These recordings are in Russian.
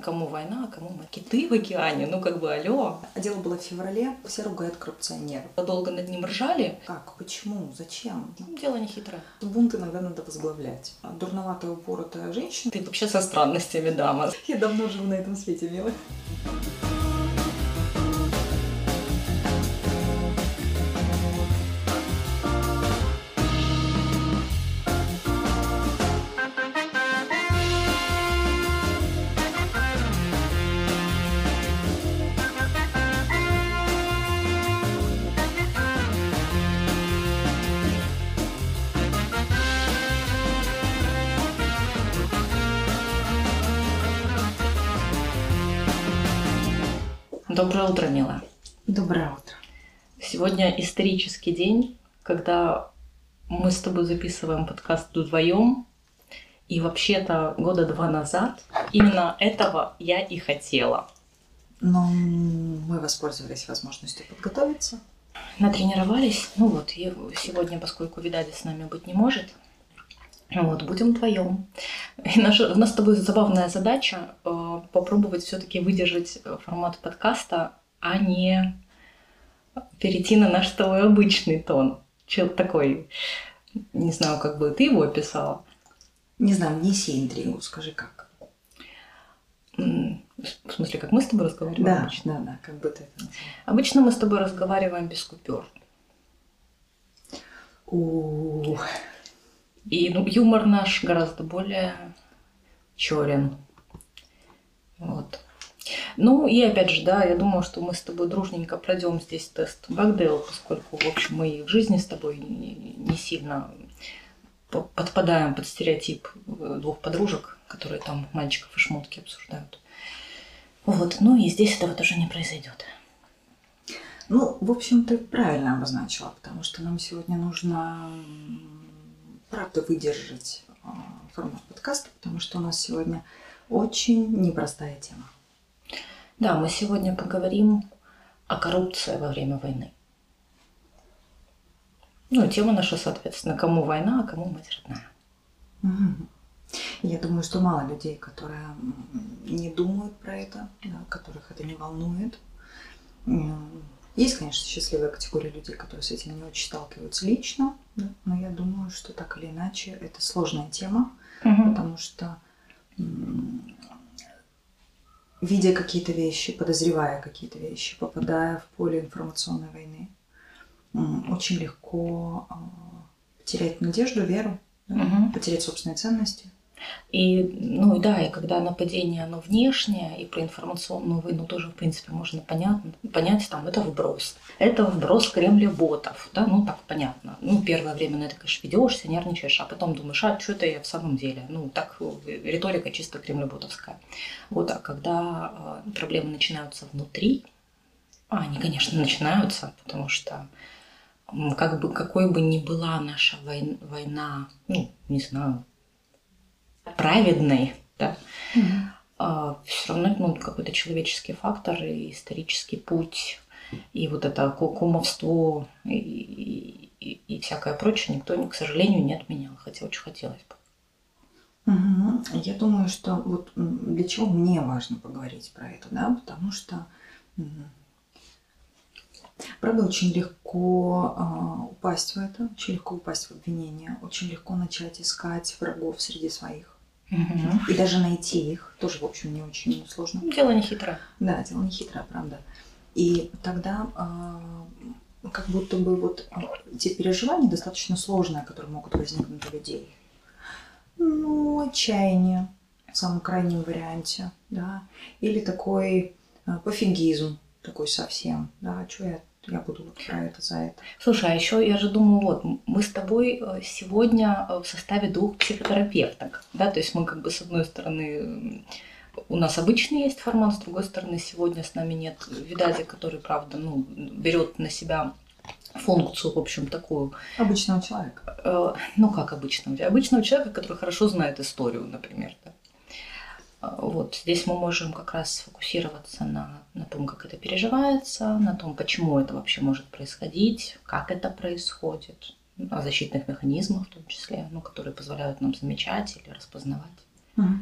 кому война, а кому мы киты в океане. Ну, как бы, алло. А дело было в феврале, все ругают коррупционеров. Долго над ним ржали. Как? Почему? Зачем? Ну, дело не хитрое. Бунт иногда надо возглавлять. Дурноватая упоротая женщина... Ты вообще со странностями, дама. Я давно живу на этом свете, милая. Сегодня исторический день, когда мы с тобой записываем подкаст вдвоем. И вообще-то года два назад именно этого я и хотела. Но мы воспользовались возможностью подготовиться. Натренировались. Ну вот, и сегодня, поскольку Видади с нами быть не может, вот, будем вдвоем. И наша, у нас с тобой забавная задача э, попробовать все-таки выдержать формат подкаста, а не перейти на наш с тобой обычный тон. Чел такой, не знаю, как бы ты его описала. Не знаю, неси интригу, скажи как. В смысле, как мы с тобой разговариваем Да, обычно? да, да, как бы ты это. Обычно мы с тобой разговариваем без купюр. У, И ну, юмор наш гораздо более черен. Вот. Ну и опять же, да, я думаю, что мы с тобой дружненько пройдем здесь тест Багдейл, поскольку, в общем, мы в жизни с тобой не, сильно по- подпадаем под стереотип э, двух подружек, которые там мальчиков и шмотки обсуждают. Вот, ну и здесь этого тоже не произойдет. Ну, в общем, ты правильно обозначила, потому что нам сегодня нужно, правда, выдержать а, формат подкаста, потому что у нас сегодня очень непростая тема. Да, мы сегодня поговорим о коррупции во время войны. Ну, тема наша, соответственно, кому война, а кому мать родная. Я думаю, что мало людей, которые не думают про это, которых это не волнует. Есть, конечно, счастливая категория людей, которые с этим не очень сталкиваются лично, да, но я думаю, что так или иначе это сложная тема, потому что видя какие-то вещи, подозревая какие-то вещи, попадая в поле информационной войны, очень легко а, потерять надежду, веру, Мгм. потерять собственные ценности. И, ну да, и когда нападение, оно внешнее, и про информационную войну тоже, в принципе, можно понятно, понять, там, это вброс. Это вброс Кремля ботов, да, ну так понятно. Ну, первое время на это, конечно, ведешься, нервничаешь, а потом думаешь, а что это я в самом деле? Ну, так э, риторика чисто кремлеботовская. Вот, а когда э, проблемы начинаются внутри, а они, конечно, начинаются, потому что как бы, какой бы ни была наша войн- война, ну, не знаю, праведной, да, все равно ну, какой-то человеческий фактор и исторический путь, и вот это ку- кумовство и, и- и- всякое прочее никто, к сожалению, не отменял, хотя очень хотелось бы. Мгм. Я думаю, что вот для чего мне важно поговорить про это, да, потому что правда очень легко а, упасть в это, очень легко упасть в обвинение, очень легко начать искать врагов среди своих и даже найти их тоже, в общем, не очень сложно. Дело не хитрое. Да, дело не хитрое, правда. И тогда а, как будто бы вот а, те переживания достаточно сложные, которые могут возникнуть у людей. Ну, отчаяние в самом крайнем варианте, да, или такой а, пофигизм, такой совсем, да, что я, я буду вот про это, за это. Слушай, а еще я же думаю, вот мы с тобой э, сегодня э, в составе двух психотерапевток, да, то есть мы как бы с одной стороны у нас обычный есть формат, с другой стороны сегодня с нами нет Видади, который, правда, ну, берет на себя функцию, в общем, такую, Обычного человека. э, ну как обычного, обычного человека, который хорошо знает историю, например, да. А, Вот здесь мы можем как раз сфокусироваться на, на том, как это переживается, на том, почему это вообще может происходить, как это происходит, о защитных механизмах в том числе, ну, которые позволяют нам замечать или распознавать.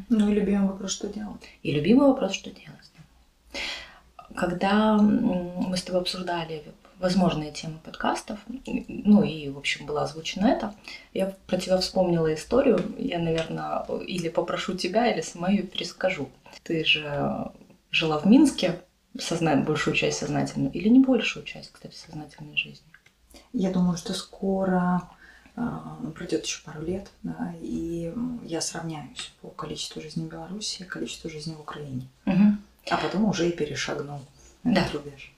Ну и любимый вопрос, что делать? И любимый вопрос, что делать. Когда мы с тобой обсуждали возможные темы подкастов, ну и, в общем, было озвучено это, я про тебя вспомнила историю, я, наверное, или попрошу тебя, или сама ее перескажу. Ты же жила в Минске, сознать большую часть сознательной, или не большую часть, кстати, сознательной жизни? Я думаю, что скоро э, пройдет еще пару лет, да, и я сравняюсь по количеству жизни в Беларуси и количеству жизни в Украине. Угу. А потом уже и перешагнул да. этот рубеж.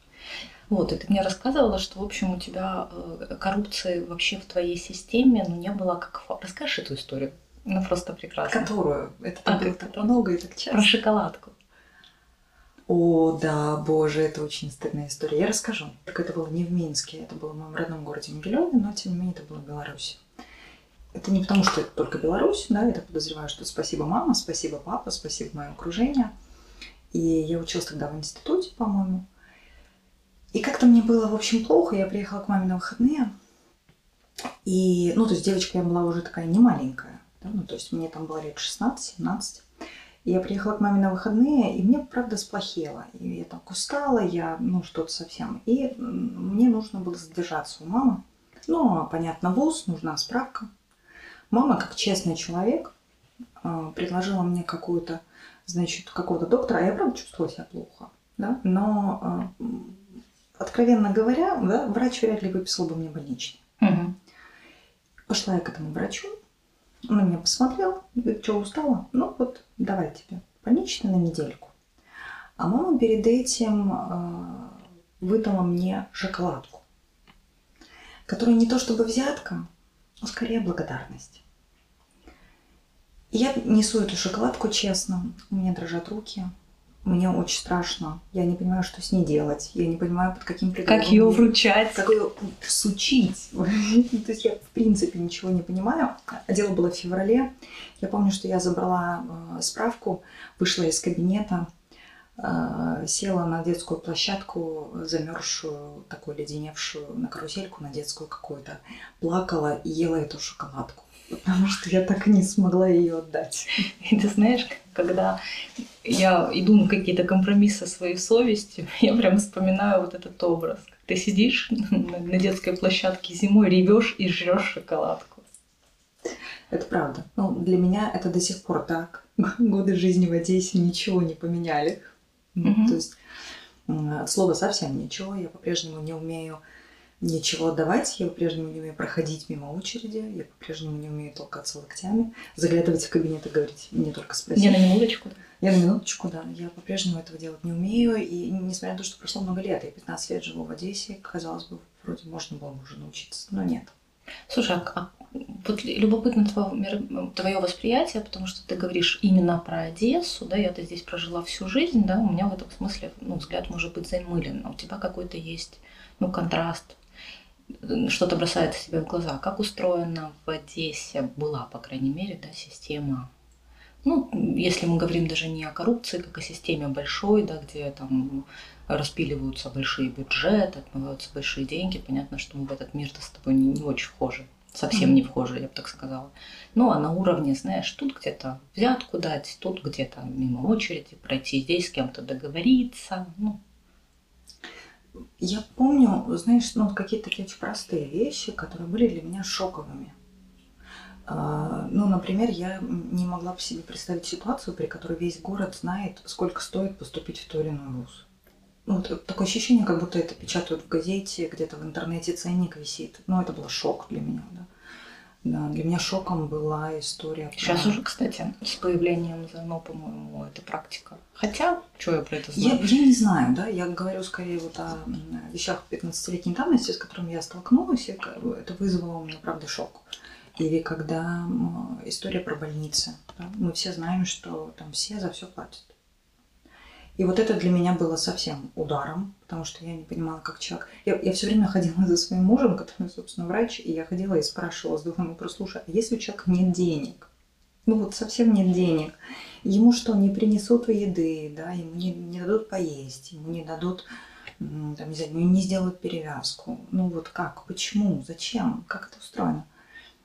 Вот, и ты мне рассказывала, что, в общем, у тебя э, коррупции вообще в твоей системе, ну, не было как... Расскажешь эту историю? Ну, просто прекрасно. Которую? Это так, А, было так много и так часто. Про шоколадку. О, да, боже, это очень стыдная история. Я расскажу. Так это было не в Минске, это было в моем родном городе Могилеве, но тем не менее это было в Беларуси. Это не потому, что это только Беларусь, да, это подозреваю, что спасибо мама, спасибо папа, спасибо мое окружение. И я училась тогда в институте, по-моему. И как-то мне было, в общем, плохо. Я приехала к маме на выходные. И, ну, то есть девочка я была уже такая не маленькая. Да? Ну, то есть мне там было лет 16-17. И я приехала к маме на выходные, и мне, правда, сплохело. И я так устала, я, ну, что-то совсем. И мне нужно было задержаться у мамы. Ну, понятно, вуз, нужна справка. Мама, как честный человек, э, предложила мне какую-то, значит, какого-то доктора, а я, правда, чувствовала себя плохо. Да? Но, откровенно говоря, да, врач вряд ли выписал бы мне больничный. Угу. Пошла я к этому врачу, он меня посмотрел, говорит, что устала? Ну вот, давай тебе больничный на недельку. А мама перед этим э, выдала мне шоколадку, которая не то чтобы взятка, но скорее благодарность. И я несу эту шоколадку честно, у меня дрожат руки, мне очень страшно, я не понимаю, что с ней делать, я не понимаю, под каким предлогом. Как ее вручать? как ее сучить. То есть я в принципе ничего не понимаю. А Дело было в феврале. Я помню, что я забрала э, справку, вышла из кабинета, э, села на детскую площадку, замерзшую, такую леденевшую, на карусельку, на детскую какую-то, плакала и ела эту шоколадку. Потому что я так и не смогла ее отдать. И ты знаешь, когда я иду на какие-то компромиссы со своей совестью, я прям вспоминаю вот этот образ. Ты сидишь на детской площадке зимой, ревешь и жрешь шоколадку. Это правда. Ну, для меня это до сих пор так. Годы жизни в Одессе ничего не поменяли. Мгм. То есть от слова совсем ничего. Я по-прежнему не умею ничего отдавать, я по-прежнему не умею проходить мимо очереди, я по-прежнему не умею толкаться локтями, заглядывать в кабинет и говорить, не только спросить. Не на минуточку. Я на минуточку, да. Я по-прежнему этого делать не умею. И несмотря на то, что прошло много лет, я 15 лет живу в Одессе, казалось бы, вроде можно было бы уже научиться, но нет. Слушай, а, а вот любопытно твое, восприятие, потому что ты говоришь именно про Одессу, да, я-то здесь прожила всю жизнь, да, у меня в этом смысле ну, взгляд может быть замылен, а у тебя какой-то есть ну, контраст, что-то бросается тебе в глаза. Как устроена в Одессе, была, по крайней мере, да, система ну, если мы говорим даже не о коррупции, как о системе большой, да, где там распиливаются большие бюджеты, отмываются большие деньги, понятно, что мы в этот мир-то с тобой не, не очень вхожи. Совсем Мгм. не вхожи, я бы так сказала. Ну, а на уровне, знаешь, тут где-то взятку дать, тут где-то мимо очереди пройти, здесь с кем-то договориться. Ну, Я помню, знаешь, ну, какие-то такие очень простые вещи, которые были для меня шоковыми. А, Ну, например, я не могла бы себе представить ситуацию, при которой весь город знает, сколько стоит поступить в той или иной вуз. Ну, вот такое ощущение, как будто это печатают в газете, где-то в интернете ценник висит. Ну, это был шок для меня, да. Да, для меня шоком была история. про- сейчас уже, кстати, с появлением ЗНО, по-моему, это практика. Хотя, что я про это Я, знаю? я не знаю, да, я говорю скорее вот о вещах 15-летней давности, с которыми я столкнулась, и это вызвало у меня, правда, шок. Или когда история про больницы. да, мы все знаем, что там все за все платят. И вот это для меня было совсем ударом, потому что я не понимала, как человек... Я, я все время ходила за своим мужем, который, собственно, врач, и я ходила и спрашивала с двумя вопрос, слушай, а если у человека нет денег? Ну вот совсем нет денег. Ему что, не принесут еды, да, ему не, не дадут поесть, ему не дадут, там, не знаю, не сделают перевязку. Ну вот как, почему, зачем, как это устроено?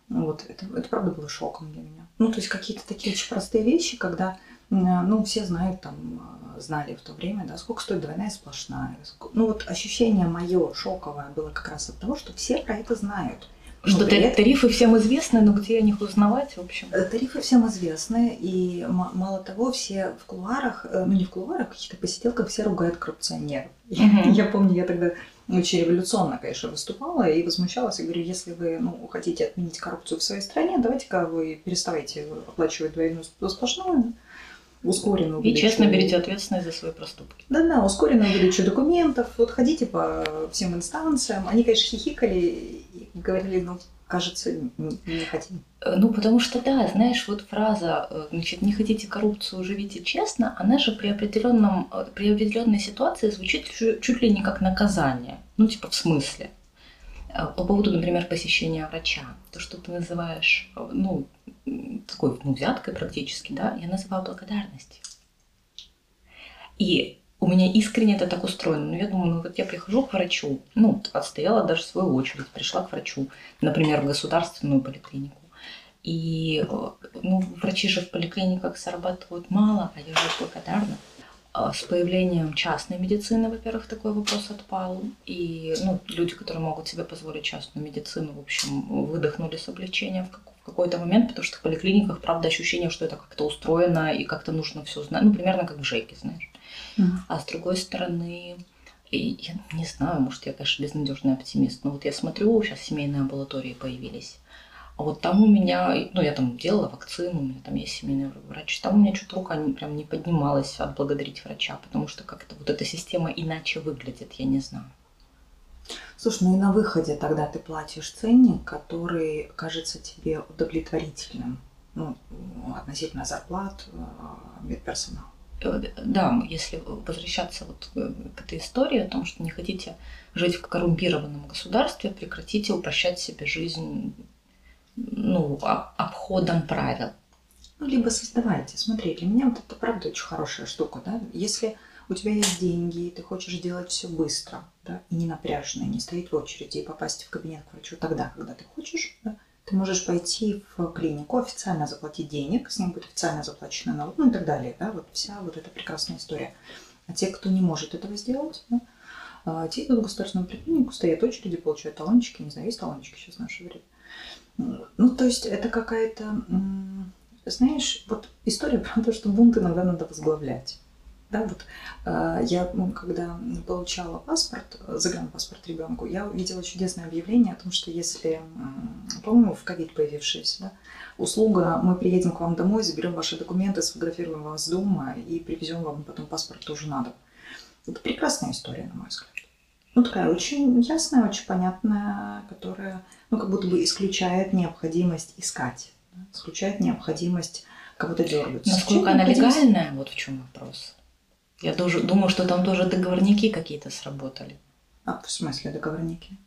Вот, это, это правда было шоком для меня. Ну, то есть какие-то такие очень простые вещи, когда, ну, все знают там, э, знали в то время, да, сколько стоит двойная сплошная. Ну, вот ощущение мое шоковое было как раз от того, что все про это знают. Что ну, тарифы, тарифы всем известны, но где о них узнавать, в общем? Э, тарифы всем известны, и мало того, все в кулуарах, э, ну не в кулуарах, каких-то посиделках все ругают коррупционеров. Uh-huh. Я помню, я тогда очень революционно, конечно, выступала и возмущалась. И говорю, если вы ну, хотите отменить коррупцию в своей стране, давайте-ка вы переставайте оплачивать двойную сплошную, ускоренную выдачу. И честно берите ответственность за свои проступки. Да-да, ускоренную выдачу документов. Вот ходите по всем инстанциям. Они, конечно, хихикали и говорили, ну, кажется, не хотим. Э, ну, потому что, да, знаешь, вот фраза, э, значит, не хотите коррупцию, живите честно, она же при, определенном, э, при определенной ситуации звучит чуть ли не как наказание. Ну, типа, в смысле. По поводу, например, посещения врача. То, что ты называешь, ну, такой, ну, взяткой практически, да, я называю благодарностью. И у меня искренне это так устроено. Ну, я думаю, ну вот я прихожу к врачу, ну, отстояла даже свою очередь, пришла к врачу, например, в государственную поликлинику. И, ну, врачи же в поликлиниках зарабатывают мало, а я же благодарна. А с появлением частной медицины, во-первых, такой вопрос отпал. И ну, люди, которые могут себе позволить частную медицину, в общем, выдохнули с облегчением в какой-то момент, потому что в поликлиниках, правда, ощущение, что это как-то устроено и как-то нужно все знать. Ну, примерно как в ЖЭКе, знаешь. А с другой стороны, я не знаю, может, я, конечно, безнадежный оптимист, но вот я смотрю, сейчас семейные амбулатории появились. А вот там у меня, ну, я там делала вакцину, у меня там есть семейный врач, там у меня что-то рука прям не поднималась отблагодарить врача, потому что как-то вот эта система иначе выглядит, я не знаю. Слушай, ну и на выходе тогда ты платишь ценник, который кажется тебе удовлетворительным, ну, относительно зарплат э, медперсонала. Э, да, если возвращаться вот к этой истории о том, что не хотите жить в коррумпированном государстве, прекратите упрощать себе жизнь ну, обходом правил. Ну, либо создавайте. Смотри, для меня вот это правда очень хорошая штука, да. Если у тебя есть деньги, и ты хочешь делать все быстро, да, и не напряженно, и не стоять в очереди, и попасть в кабинет к врачу тогда, когда ты хочешь, да, ты можешь пойти в клинику, официально заплатить денег, с ним будет официально заплачено налог, ну и так далее. Да? Вот вся вот эта прекрасная история. А те, кто не может этого сделать, да, а, те идут в государственную поликлинику, стоят очереди, получают талончики. Не знаю, есть талончики сейчас в наше время. Ну, то есть это какая-то, знаешь, вот история про то, что бунт иногда надо возглавлять. Да, вот э, я, ну, когда получала паспорт, загранпаспорт ребенку, я увидела чудесное объявление о том, что если, по-моему, в ковид появившись, да, услуга, мы приедем к вам домой, заберем ваши документы, сфотографируем вас дома и привезем вам потом паспорт тоже надо. Это прекрасная история, на мой взгляд. Ну, такая очень ясная, очень понятная, которая, ну, как будто бы исключает необходимость искать, да, исключает необходимость кого-то дергать. Насколько она легальная, вот в чем вопрос. Я тоже думаю, что там тоже договорники какие-то сработали. А в смысле договорники?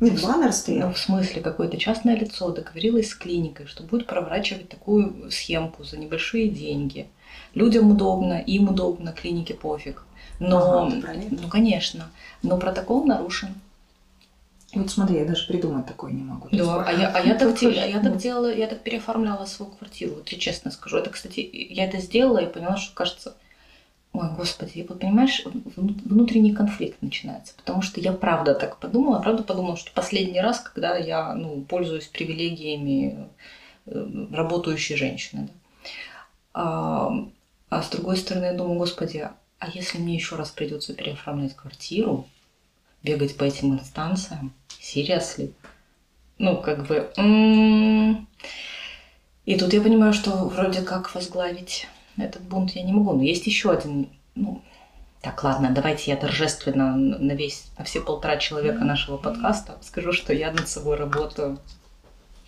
Нет, баннер стоял. Ну, в смысле, какое-то частное лицо договорилось с клиникой, что будет проворачивать такую схемку за небольшие деньги. Людям удобно, им удобно, клинике пофиг. Но, ага, ну, конечно, но протокол нарушен. Вот смотри, я даже придумать такое не могу. Да, а я, а я, так, а я так делала, я так переоформляла свою квартиру, вот я честно скажу. Это, кстати, я это сделала и поняла, что, кажется, Ой, господи, вот понимаешь, внутренний конфликт начинается, потому что я правда так подумала, правда подумала, что последний раз, когда я ну, пользуюсь привилегиями э, работающей женщины. Да. А, а с другой стороны, я думаю, господи, а если мне еще раз придется переоформлять квартиру, бегать по этим инстанциям, seriously? Ну, как бы... М-м-м. И тут я понимаю, что вроде как возглавить этот бунт я не могу. Но есть еще один, ну, так, ладно, давайте я торжественно на весь, на все полтора человека нашего подкаста скажу, что я над собой работаю.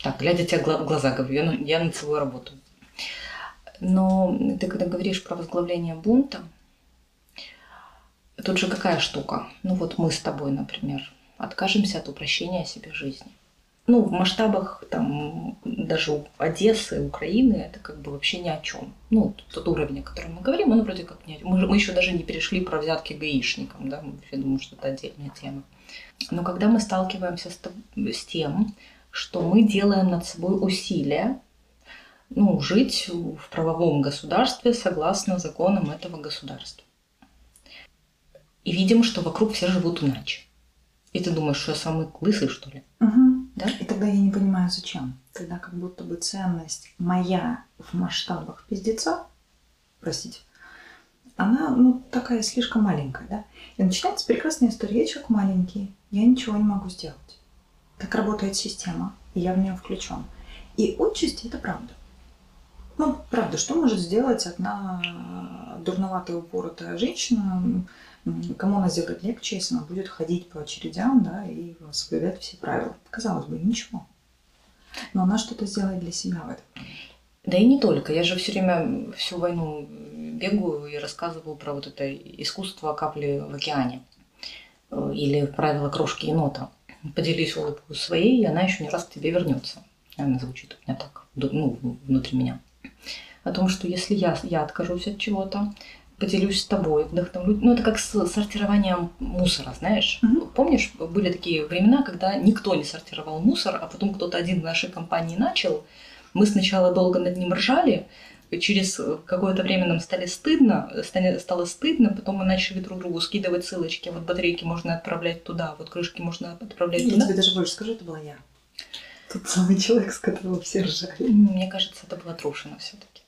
Так, глядя тебе в глаза, говорю, я, над собой работаю. Но ты когда говоришь про возглавление бунта, тут же какая штука? Ну вот мы с тобой, например, откажемся от упрощения себе жизни ну, в масштабах там даже Одессы, Украины это как бы вообще ни о чем. Ну, тот уровень, о котором мы говорим, он вроде как не мы, мы еще даже не перешли про взятки гаишникам, да, я думаю, что это отдельная тема. Но когда мы сталкиваемся с, с тем, что мы делаем над собой усилия ну, жить в правовом государстве согласно законам этого государства. И видим, что вокруг все живут иначе. И ты думаешь, что я самый лысый, что ли? Угу. Да? И тогда я не понимаю, зачем. Тогда как будто бы ценность моя в масштабах пиздеца, простите, она ну, такая слишком маленькая, да? И начинается прекрасная история. Я человек маленький, я ничего не могу сделать. Так работает система, и я в нее включен. И отчасти это правда. Ну, правда, что может сделать одна дурноватая упоротая женщина, кому она сделает легче, если она будет ходить по очередям, да, и соблюдать все правила. Казалось бы, ничего. Но она что-то сделает для себя в этом. Да и не только. Я же все время всю войну бегаю и рассказываю про вот это искусство капли в океане. Или правила крошки енота. Поделись улыбкой своей, и она еще не раз к тебе вернется. Она звучит у меня так, ну, внутри меня. О том, что если я, я откажусь от чего-то, поделюсь с тобой, вдохновлю. Ну, это как с сортированием мусора, знаешь. Мгм. Помнишь, были такие времена, когда никто не сортировал мусор, а потом кто-то один в нашей компании начал. Мы сначала долго над ним ржали, через какое-то время нам стали стыдно, стало стыдно, потом мы начали друг другу скидывать ссылочки. Вот батарейки можно отправлять туда, вот крышки можно отправлять Я туда. тебе даже больше скажу, это была я. Тот самый человек, с которого все ржали. Мне кажется, это было Трушина все-таки.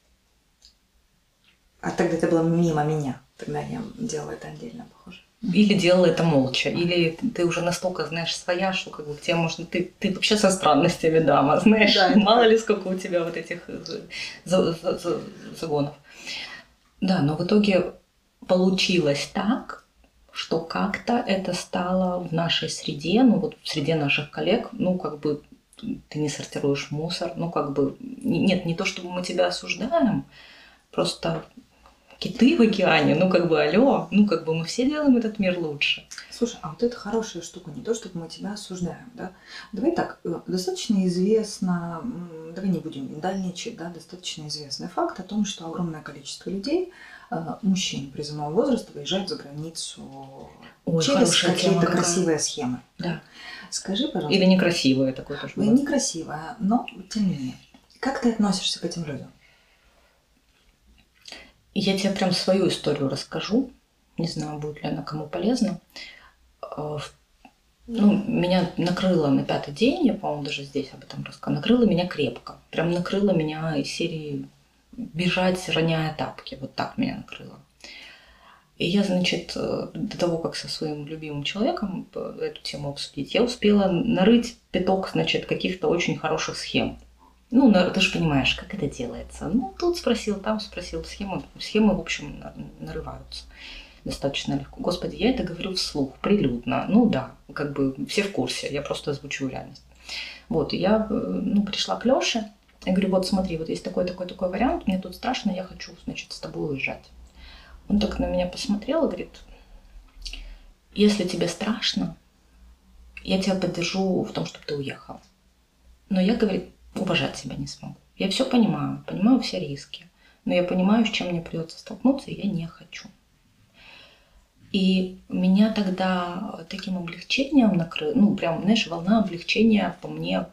А тогда это было мимо меня. Тогда я делала это отдельно, похоже. Или делала это молча, или ты уже настолько знаешь своя, что как бы к тебе можно... Ты, ты вообще со странностями дама, знаешь, Да, мало ли сколько у тебя вот этих за- загонов. Да, но в итоге получилось так, что как-то это стало в нашей среде, ну вот в среде наших коллег, ну как бы ты не сортируешь мусор, ну как бы... не- Нет, не то, чтобы мы тебя осуждаем, просто киты в океане, ну как бы алло, ну как бы мы все делаем этот мир лучше. Слушай, а вот это хорошая штука, не то, чтобы мы тебя осуждаем, да? Давай так, э, достаточно известно, давай не будем миндальничать, да, достаточно известный факт о том, что огромное количество людей, э, мужчин призывного возраста, выезжают за границу Ой, через какие-то красивые схемы. Да. Скажи, пожалуйста, Или некрасивое такое тоже некрасивая, но тем не менее, как ты относишься к этим людям? Я тебе прям свою историю расскажу. Не знаю, будет ли она кому полезна. Э, Ну, меня накрыло на пятый день, я, по-моему, даже здесь об этом рассказывала, накрыло меня крепко. Прям накрыло меня из серии бежать, роняя тапки. Вот так меня накрыло. И я, значит, э, до того, как со своим любимым человеком э, эту тему обсудить, я успела нарыть пяток, значит, каких-то очень хороших схем. Ну, ты же понимаешь, как это делается. Ну, тут спросил, там спросил, схемы, схемы, в общем, на- нарываются достаточно легко. Господи, я это говорю вслух, прилюдно. Ну да, как бы все в курсе, я просто озвучиваю реальность. Вот, я э, ну, пришла к Лёше, я говорю, вот смотри, вот есть такой, такой, такой вариант, мне тут страшно, я хочу, значит, с тобой уезжать. Он так на меня посмотрел и говорит, если тебе страшно, я тебя поддержу в том, чтобы ты уехал. Но я, говорит, уважать себя не смогу. Я все понимаю, понимаю все риски, но я понимаю, с чем мне придется столкнуться, и я не хочу. И меня тогда таким облегчением накрыло, ну, прям, знаешь, волна облегчения по мне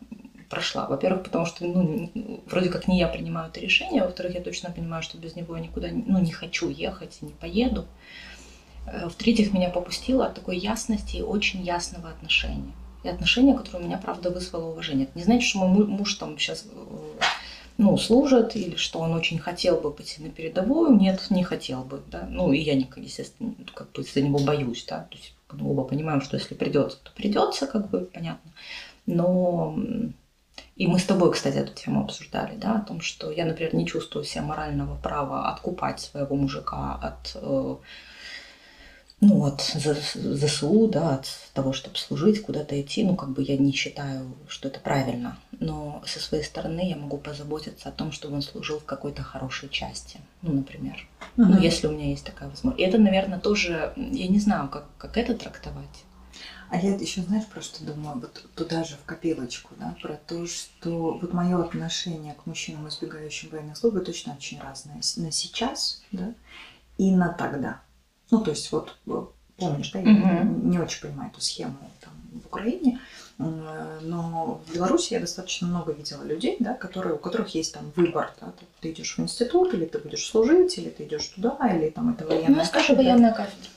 прошла. Во-первых, потому что, ну, вроде как не я принимаю это решение, во-вторых, я точно понимаю, что без него я никуда, ну, не хочу ехать, не поеду. Э, В-третьих, меня попустило от такой ясности и очень ясного отношения. И отношения, которое у меня, правда, вызвало уважение. Это не значит, что мой му- муж там сейчас ну, служит, или что он очень хотел бы пойти на передовую. Нет, не хотел бы, да. Ну, и я, естественно, как бы за него боюсь, да. То есть мы оба понимаем, что если придется, то придется, как бы, понятно. Но и мы с тобой, кстати, эту тему обсуждали, да, о том, что я, например, не чувствую себя морального права откупать своего мужика от э, ну, от ЗСУ, да, от того, чтобы служить, куда-то идти, ну, как бы я не считаю, что это правильно. Но со своей стороны я могу позаботиться о том, чтобы он служил в какой-то хорошей части, ну, например. Ну, Мгм. если у меня есть такая возможность. И это, наверное, тоже, я не знаю, как, как это трактовать. А я еще, знаешь, про что думаю? Вот туда же в копилочку, да, про то, что вот мое отношение к мужчинам, избегающим военной службы, точно очень разное. На сейчас, да, и на тогда. Ну, то есть вот э, помнишь, да, я Мгм. не очень понимаю эту схему там, в Украине, э, но в Беларуси я достаточно много видела людей, да, которые, у которых есть там выбор. Да, ты, ты идешь в институт, или ты будешь служить, или ты идешь туда, или там это военная Ну, скажи, кафедра. военная кафедра.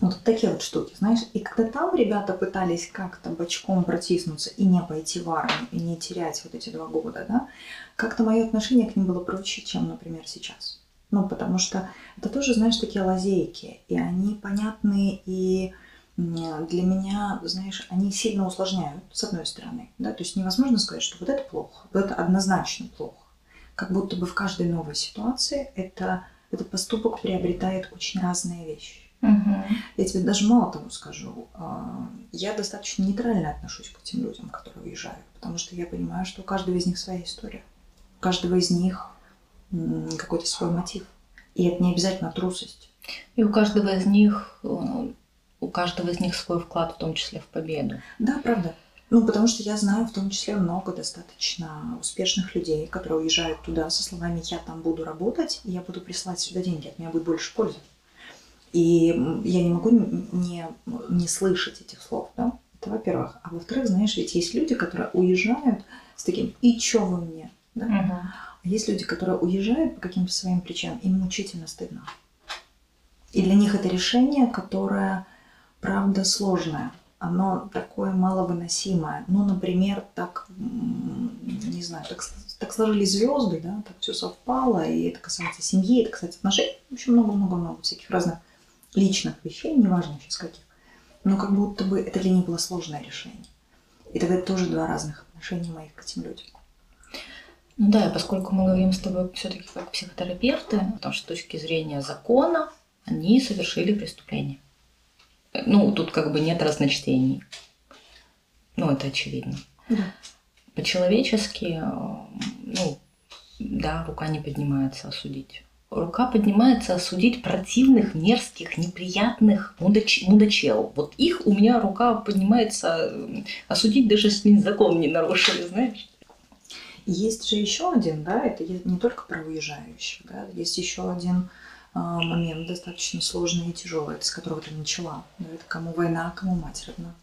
Вот такие вот штуки, знаешь. И когда там ребята пытались как-то бочком протиснуться и не пойти в армию, и не терять вот эти два года, да, как-то мое отношение к ним было проще, чем, например, сейчас. Ну, потому что это тоже, знаешь, такие лазейки, и они понятные, и для меня, знаешь, они сильно усложняют, с одной стороны, да, то есть невозможно сказать, что вот это плохо, вот это однозначно плохо. Как будто бы в каждой новой ситуации это, этот поступок приобретает очень разные вещи. Мгм. Я тебе даже мало того скажу. а, Я достаточно нейтрально отношусь к тем людям, которые уезжают, потому что я понимаю, что у каждого из них своя история. У каждого из них какой-то свой мотив. И это не обязательно трусость. И у каждого из них, э, у каждого из них свой вклад, в том числе в победу. Да, правда. Ну, потому что я знаю в том числе много достаточно успешных людей, которые уезжают туда со словами «я там буду работать, я буду присылать сюда деньги, от меня будет больше пользы». И я не могу не, не слышать этих слов, да? Это во-первых. А во-вторых, знаешь, ведь есть люди, которые уезжают с таким «и чё вы мне?», да? Мгм. Есть люди, которые уезжают по каким-то своим причинам, им мучительно стыдно. И для них это решение, которое, правда, сложное. Оно такое маловыносимое. Ну, например, так, не знаю, так, так сложились звезды, да, так все совпало, и это касается семьи, это касается отношений, в общем, много-много-много всяких разных личных вещей, неважно сейчас каких. Но как будто бы это для них было сложное решение. И тогда это тоже два разных отношения моих к этим людям. Ну да, поскольку мы говорим с тобой все-таки как психотерапевты, потому что с точки зрения закона они совершили преступление. Ну, тут как бы нет разночтений. Ну, это очевидно. Да. По-человечески, э, ну, да, рука не поднимается осудить. Рука поднимается осудить противных, мерзких, неприятных мудач, мудачел. Вот их у меня рука поднимается э, осудить, даже если закон не нарушили, знаешь. Есть же еще один, да, это не только про уезжающих, да, есть еще один а, момент достаточно сложный и тяжелый, это с которого ты начала. Да, это кому война, а кому мать родна.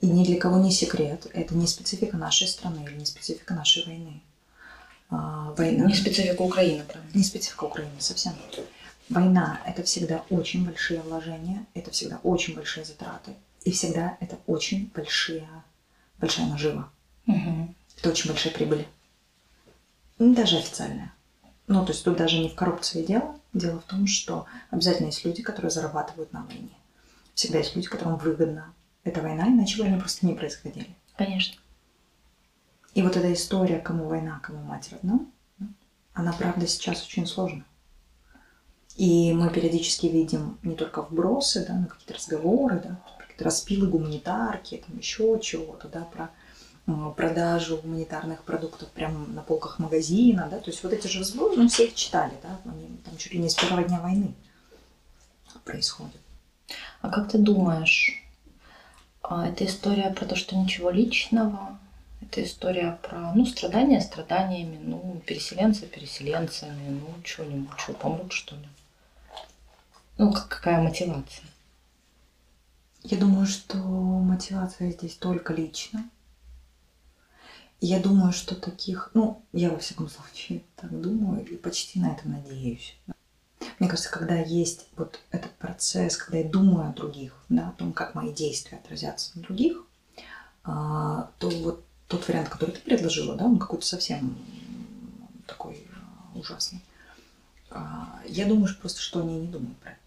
И ни для кого не секрет, это не специфика нашей страны или не специфика нашей войны. А, война Не специфика Украины, правильно. не специфика Украины совсем. Война – это всегда очень большие вложения, это всегда очень большие затраты, и всегда это очень большие, большая нажива. Мгм. Это очень большая прибыль. Ну, Даже официальная. Ну, то есть тут даже не в коррупции дело. Дело в том, что обязательно есть люди, которые зарабатывают на войне. Всегда есть люди, которым выгодна эта война, иначе бы они просто не происходили. Конечно. И вот эта история, кому война, кому мать родна, она, правда, сейчас очень сложна. И мы периодически видим не только вбросы, да, на какие-то разговоры, да, какие-то распилы гуманитарки, там еще чего-то, да, про продажу гуманитарных продуктов прямо на полках магазина, да, то есть вот эти же разборы, ну, все их читали, да, они там чуть ли не с первого дня войны происходят. А как ты думаешь, а, это история про то, что ничего личного? Это история про, ну, страдания страданиями, ну, переселенцы переселенцами, ну, что-нибудь, что, помрут, что ли? Ну, как- какая мотивация? Я думаю, что мотивация здесь только лично. Я думаю, что таких, ну, я во всяком случае так думаю и почти на это надеюсь. Мне кажется, когда есть вот этот процесс, когда я думаю о других, да, о том, как мои действия отразятся на других, а, то вот тот вариант, который ты предложила, да, он какой-то совсем такой ужасный. А, Я думаю что просто, что они не думают про это.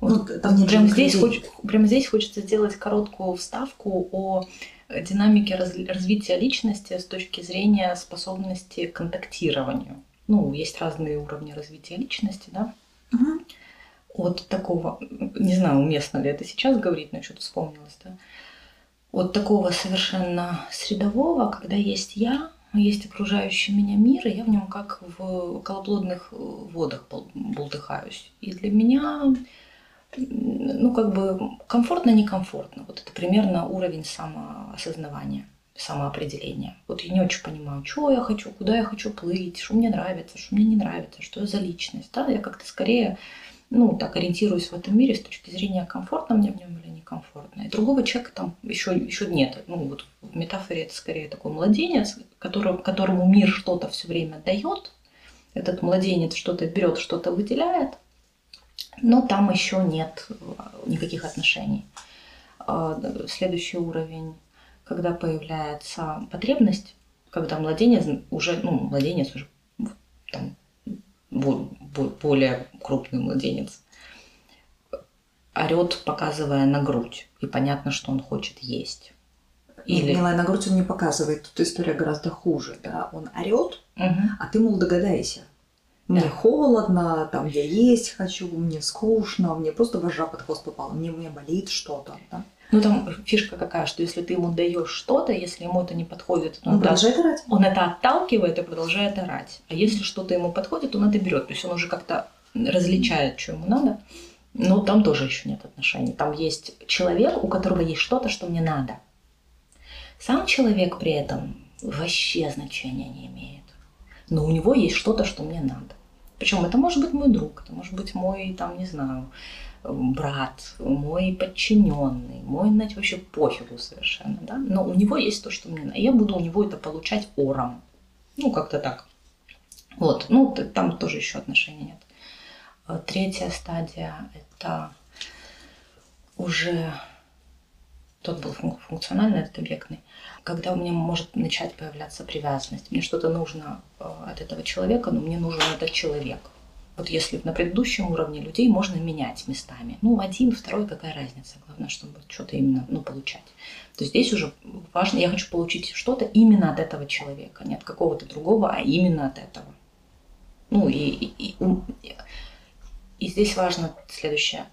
Вот Ну, там прямо, здесь хоч- прямо здесь хочется сделать короткую вставку о динамике раз- развития личности с точки зрения способности к контактированию. Ну, есть разные уровни развития личности, да? Мгм. от такого, не знаю, уместно ли это сейчас говорить, но что-то вспомнилось, да, от такого совершенно средового, когда есть я, есть окружающий меня мир, и я в нем как в околоплодных э, водах бол- бултыхаюсь. И для меня, ну, как бы комфортно, некомфортно. Вот это примерно уровень самоосознавания, самоопределения. Вот я не очень понимаю, что я хочу, куда я хочу плыть, что мне нравится, что мне не нравится, что я за личность. Да? Я как-то скорее ну, так ориентируюсь в этом мире с точки зрения комфортно мне в нем или некомфортно. комфортно. И другого человека там еще, еще нет. Ну, вот в метафоре это скорее такой младенец, который, которому мир что-то все время дает. Этот младенец что-то берет, что-то выделяет, но там еще нет никаких отношений. А, следующий уровень, когда появляется потребность, когда младенец уже, ну, младенец уже там, более крупный младенец, орет, показывая на грудь, и понятно, что он хочет есть. Или... Нет, Милая, на грудь он не показывает, тут история гораздо хуже. Да? Он орет, угу. а ты, мол, догадайся. Мне да. холодно, там я есть хочу, мне скучно, мне просто вожа под хвост попала, мне, мне болит что-то. Да? Ну там фишка какая, что если ты ему даешь что-то, если ему это не подходит, он, он продолжает орать. Он это отталкивает и продолжает орать. А если что-то ему подходит, он это берет. То есть он уже как-то различает, что ему надо. Но там тоже еще нет отношений. Там есть человек, у которого есть что-то, что мне надо. Сам человек при этом вообще значения не имеет. Но у него есть что-то, что мне надо. Причем это может быть мой друг, это может быть мой, там, не знаю, брат, мой подчиненный, мой, знаете, вообще пофигу совершенно, да, но у него есть то, что мне надо. Я буду у него это получать ором. Ну, как-то так. Вот, ну, там тоже еще отношений нет. А третья стадия – это уже тот был функциональный, этот объектный, когда у меня может начать появляться привязанность. Мне что-то нужно э, от этого человека, но мне нужен этот человек. Вот если на предыдущем уровне людей можно менять местами. Ну, один, второй, какая разница? Главное, чтобы что-то именно ну, получать. То здесь уже важно, я хочу получить что-то именно от этого человека, не от какого-то другого, а именно от этого. Ну и, и, и, и здесь важно следующее.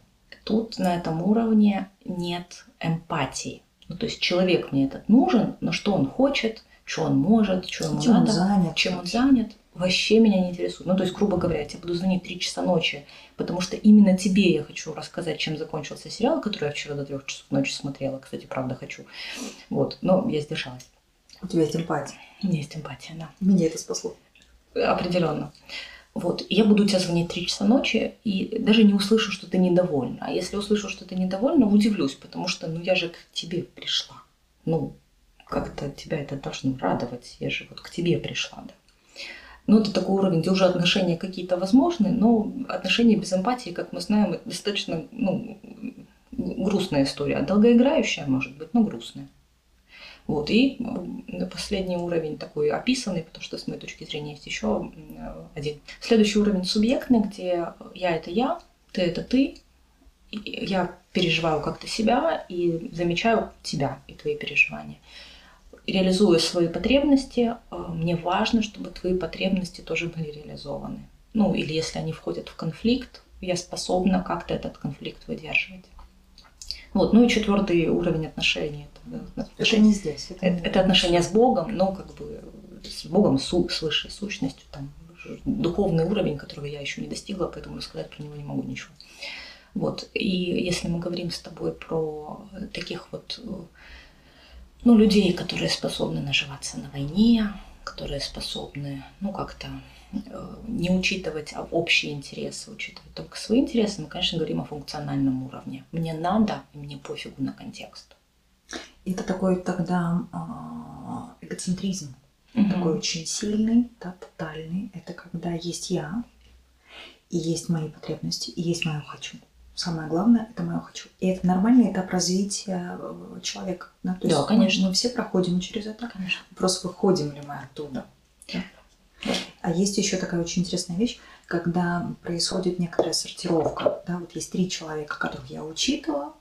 Тут на этом уровне нет эмпатии. Ну, то есть человек мне этот нужен, но что он хочет, что он может, что ему чем надо, он занят, чем он занят, вообще меня не интересует. Ну, то есть, грубо говоря, я тебе буду звонить 3 часа ночи, потому что именно тебе я хочу рассказать, чем закончился сериал, который я вчера до трех часов ночи смотрела. Кстати, правда хочу. Вот, но я сдержалась. У тебя есть эмпатия? У меня есть эмпатия, да. Меня это спасло. Определенно. Вот, я буду тебя звонить 3 часа ночи и даже не услышу, что ты недовольна. А если услышу, что ты недовольна, удивлюсь, потому что, ну, я же к тебе пришла. Ну, как-то тебя это должно радовать. Я же вот к тебе пришла, да. Ну, это такой уровень, где уже отношения какие-то возможны, но отношения без эмпатии, как мы знаем, достаточно ну, грустная история. Долгоиграющая, может быть, но грустная. Вот. И последний уровень такой описанный, потому что с моей точки зрения есть еще один. Следующий уровень субъектный, где я это я, ты это ты, я переживаю как-то себя и замечаю тебя и твои переживания реализуя свои потребности, э, мне важно, чтобы твои потребности тоже были реализованы. Ну, или если они входят в конфликт, я способна как-то этот конфликт выдерживать. Вот, ну и четвертый уровень отношений. Не здесь. Это, это, это отношения с Богом, но как бы с Богом, с, с высшей сущностью, там духовный уровень, которого я еще не достигла, поэтому рассказать про него не могу ничего. Вот. И если мы говорим с тобой про таких вот э, ну, людей, которые способны наживаться на войне, которые способны, ну, как-то э, не учитывать общие интересы, учитывать только свои интересы, мы, конечно, говорим о функциональном уровне. Мне надо, и мне пофигу на контекст. Это такой тогда э, эгоцентризм, угу. такой очень сильный, да, тотальный. Это когда есть я, и есть мои потребности, и есть мое хочу самое главное – это мое хочу. И это нормальный этап развития э, человека. Да, То да конечно. Мы все проходим через это. Конечно. Просто выходим ли мы оттуда. Да? Да. А есть еще такая очень интересная вещь, когда происходит некоторая сортировка. Да, вот есть три человека, которых я учитывала,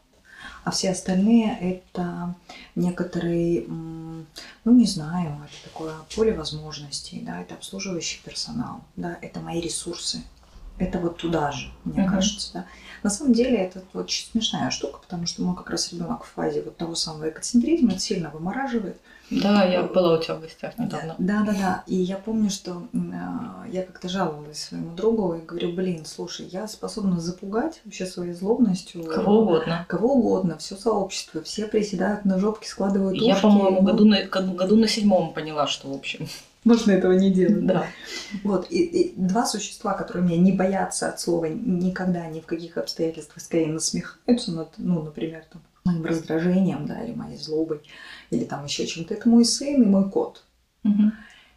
а все остальные это некоторые, ну не знаю, это такое поле возможностей, да, это обслуживающий персонал, да, это мои ресурсы, это вот туда же, мне uh-huh. кажется, да. На самом деле это очень смешная штука, потому что мы как раз ребенок в фазе вот того самого эгоцентризма, это сильно вымораживает. Да, я была у тебя в гостях недавно. Да, да, да. И я помню, что э, я как-то жаловалась своему другу и говорю, блин, слушай, я способна запугать вообще своей злобностью. Кого угодно. Кого угодно, все сообщество, все приседают на жопке, складывают ушки. Я, по-моему, году на, году на седьмом поняла, что, в общем, можно этого не делать. Да. Вот. И, и два существа, которые меня не боятся от слова никогда, ни в каких обстоятельствах, скорее насмехаются над, ну, например, там, моим раздражением, да, или моей злобой, или там еще чем-то. Это мой сын и мой кот. Мгм.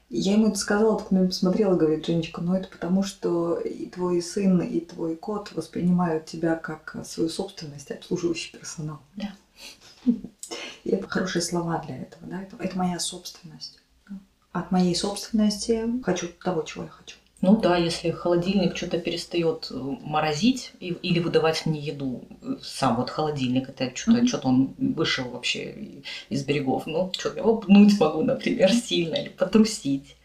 Я ему это сказала, так на меня посмотрела, говорит, Женечка, ну это потому, что и твой сын, и твой кот воспринимают тебя как свою собственность, обслуживающий персонал. Да. И это хорошие слова для этого, да, это, это моя собственность. От моей собственности хочу того, чего я хочу. Ну да, если холодильник что-то перестает э, морозить и- или выдавать мне еду, э, сам вот холодильник, это что-то, Мгм. что-то он вышел вообще из берегов. Ну, что, я его пнуть могу, например, сильно, или потрусить.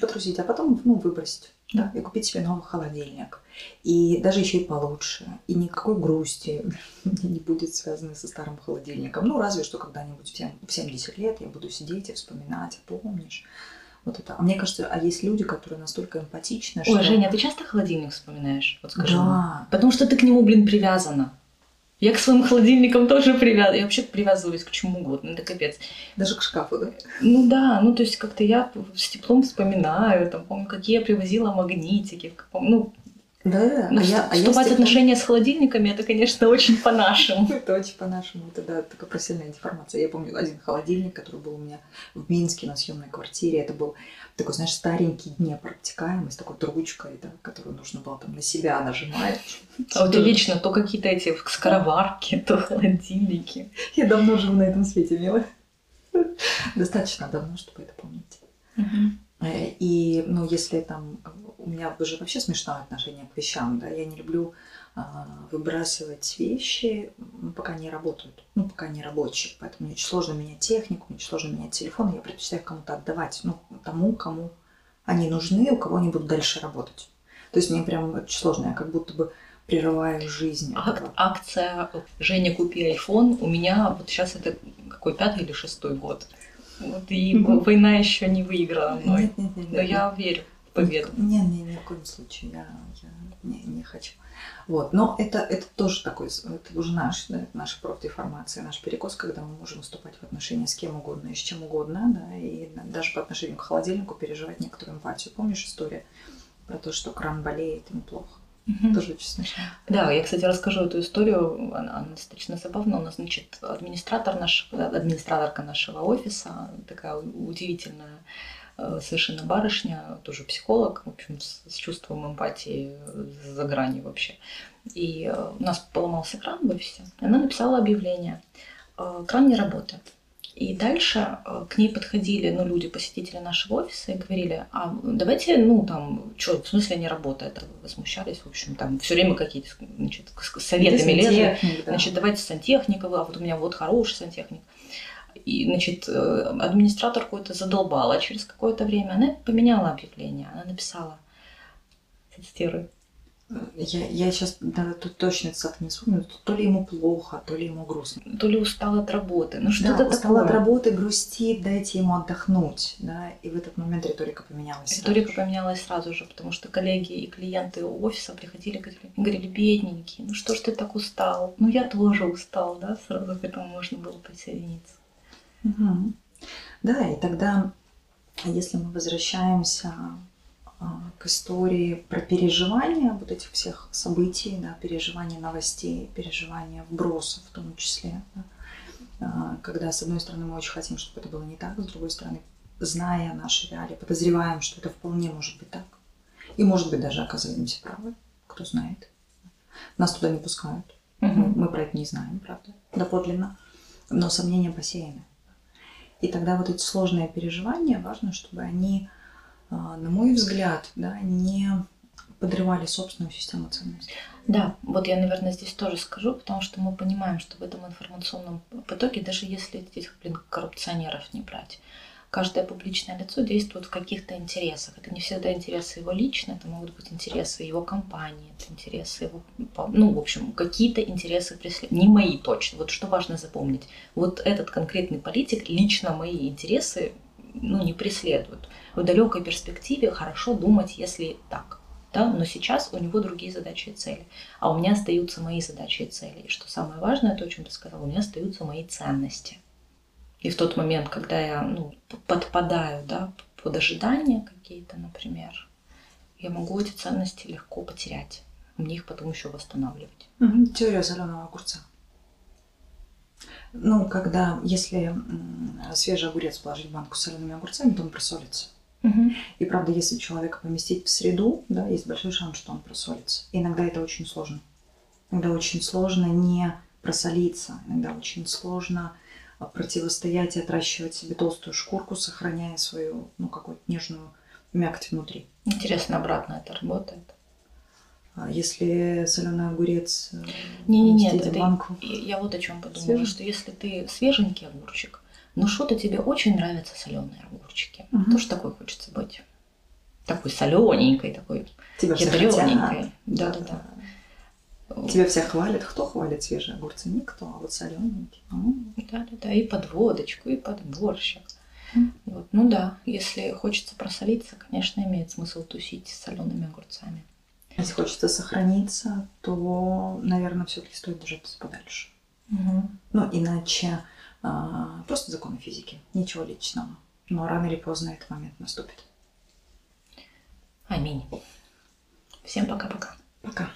Потрусить, а потом ну, выбросить. Да, и купить себе новый холодильник. И даже еще и получше. И никакой грусти не будет связанной со старым холодильником. Ну, разве что когда-нибудь в сем- в 70 лет я буду сидеть и вспоминать, а помнишь? Вот это. А мне кажется, а есть люди, которые настолько эмпатичны, что... Ой, Женя, а ты часто холодильник вспоминаешь? Вот скажи. мне. Да. Потому что ты к нему, блин, привязана. Я к своим холодильникам тоже привязана. Я вообще привязываюсь к чему угодно. Это капец. Даже к шкафу, да? Ну да, ну то есть как-то я с теплом вспоминаю, там, помню, какие я привозила магнитики. Ну, Да, ну, а я, а я отношения с холодильниками, это, конечно, очень по-нашему. Это очень по-нашему, это да, такая профессиональная деформация. Я помню один холодильник, который был у меня в Минске на съемной квартире. Это был такой, знаешь, старенький Днепр обтекаемый с такой трубочкой, да, которую нужно было там на себя нажимать. А у тебя вечно то какие-то эти скороварки, то холодильники. Я давно живу на этом свете, милая. Достаточно давно, чтобы это помнить. Э, И, ну, если там у меня уже вообще смешное отношение к вещам, да, я не люблю выбрасывать вещи, пока не работают, ну, пока не рабочие. Поэтому мне очень сложно менять технику, мне очень сложно менять телефон, я предпочитаю кому-то отдавать, ну, тому, кому они нужны, у кого они будут дальше работать. То есть мне прям очень сложно, я как будто бы прерываю жизнь. Ак- этого. акция «Женя, купи iPhone» у меня вот сейчас это какой пятый или шестой год. Вот и война еще не выиграла мной. Нет, нет, нет, Но нет, я верю победу. Не, не, ни в коем случае, я, я не, не хочу. Вот, но это, это тоже такой, это уже наш, да, наша профдеформация, наш перекос, когда мы можем вступать в отношения с кем угодно и с чем угодно, да, и даже по отношению к холодильнику переживать некоторую эмпатию. Помнишь историю про то, что кран болеет и неплохо? Мгм. Тоже очень смешно. Да, я, кстати, расскажу эту историю. Она, она достаточно забавна. У нас, значит, администратор наш, администраторка нашего офиса, такая удивительная э, совершенно барышня, тоже психолог, в общем, с, с чувством эмпатии э, за гранью вообще. И э, у нас поломался кран в офисе. Она написала объявление. э, Кран не работает. И дальше э, к ней подходили ну, люди, посетители нашего офиса, и говорили, а давайте, ну, там, что, в смысле не работает? Возмущались, в общем, там все время какие-то значит, советами лезли. Да. Значит, давайте сантехника, а вот у меня вот хороший сантехник. И, значит, э, администратор какой-то задолбала через какое-то время. Она поменяла объявление. Она написала, цитирую, я, я сейчас да, тут точно цитаты не вспомню, то ли ему плохо, то ли ему грустно. то ли устал от работы, ну Да, что-то устал такое. от работы, грустит, дайте ему отдохнуть, да, и в этот момент риторика поменялась. сразу Риторика же. поменялась сразу же, потому что коллеги и клиенты офиса приходили и говорили, говорили, бедненький, ну что ж ты так устал? Ну я тоже устал, да, сразу к этому можно было присоединиться. Мгм. Да, и тогда, если мы возвращаемся а, к истории про переживания вот этих всех событий, да, переживания новостей, переживания вбросов в том числе, да, а, когда, с одной стороны, мы очень хотим, чтобы это было не так, с другой стороны, зная наши реалии, подозреваем, что это вполне может быть так. И, может быть, даже оказываемся правы, кто знает. Нас туда не пускают. Мы, мы про это не знаем, правда, доподлинно. Но сомнения посеяны. И тогда вот эти сложные переживания, важно, чтобы они, а, на мой взгляд, да, не подрывали собственную систему ценностей. Да, вот я, наверное, здесь тоже скажу, потому что мы понимаем, что в этом информационном потоке, даже если этих, блин, коррупционеров не брать, каждое публичное лицо действует в каких-то интересах. Это не всегда интересы его лично, это могут быть интересы его компании, это интересы его, ну, в общем, какие-то интересы преследуют. Не мои точно. Вот что важно запомнить. Вот этот конкретный политик лично мои интересы ну, не преследует. В далекой перспективе хорошо думать, если так. Да? Но сейчас у него другие задачи и цели. А у меня остаются мои задачи и цели. И что самое важное, то, о чем ты сказала, у меня остаются мои ценности. И в тот момент, когда я ну, подпадаю да, под ожидания какие-то, например, я могу эти ценности легко потерять. Мне их потом еще восстанавливать. Теория соленого огурца. Ну, когда, если свежий огурец положить в банку с солеными огурцами, то он просолится. И правда, если человека поместить в среду, да, есть большой шанс, что он просолится. Иногда это очень сложно. Иногда очень сложно не просолиться. Иногда очень сложно противостоять и отращивать себе толстую шкурку, сохраняя свою, ну, какую-то нежную мякоть внутри. Интересно, обратно это работает. А Если соленый огурец поместить в это- банку, я вот о чем подумала, Свежий? что если ты свеженький огурчик, но что-то тебе очень нравятся соленые огурчики, Мгм. тоже такой хочется быть. Такой солененькой, такой тебя все ядрёненькой. хотят. Да-да-да. Тебя все хвалят. Кто хвалит свежие огурцы? Никто. А вот солененькие. м. Да-да-да, и под водочку, и под борщик. Мгм. Вот. Ну да, если хочется просолиться, конечно, имеет смысл тусить с солеными огурцами. Если хочется сохраниться, то, наверное, все-таки стоит держаться подальше. Ну, иначе а, просто законы физики. Ничего личного. Но рано или поздно этот момент наступит. Аминь. Всем пока-пока. Пока.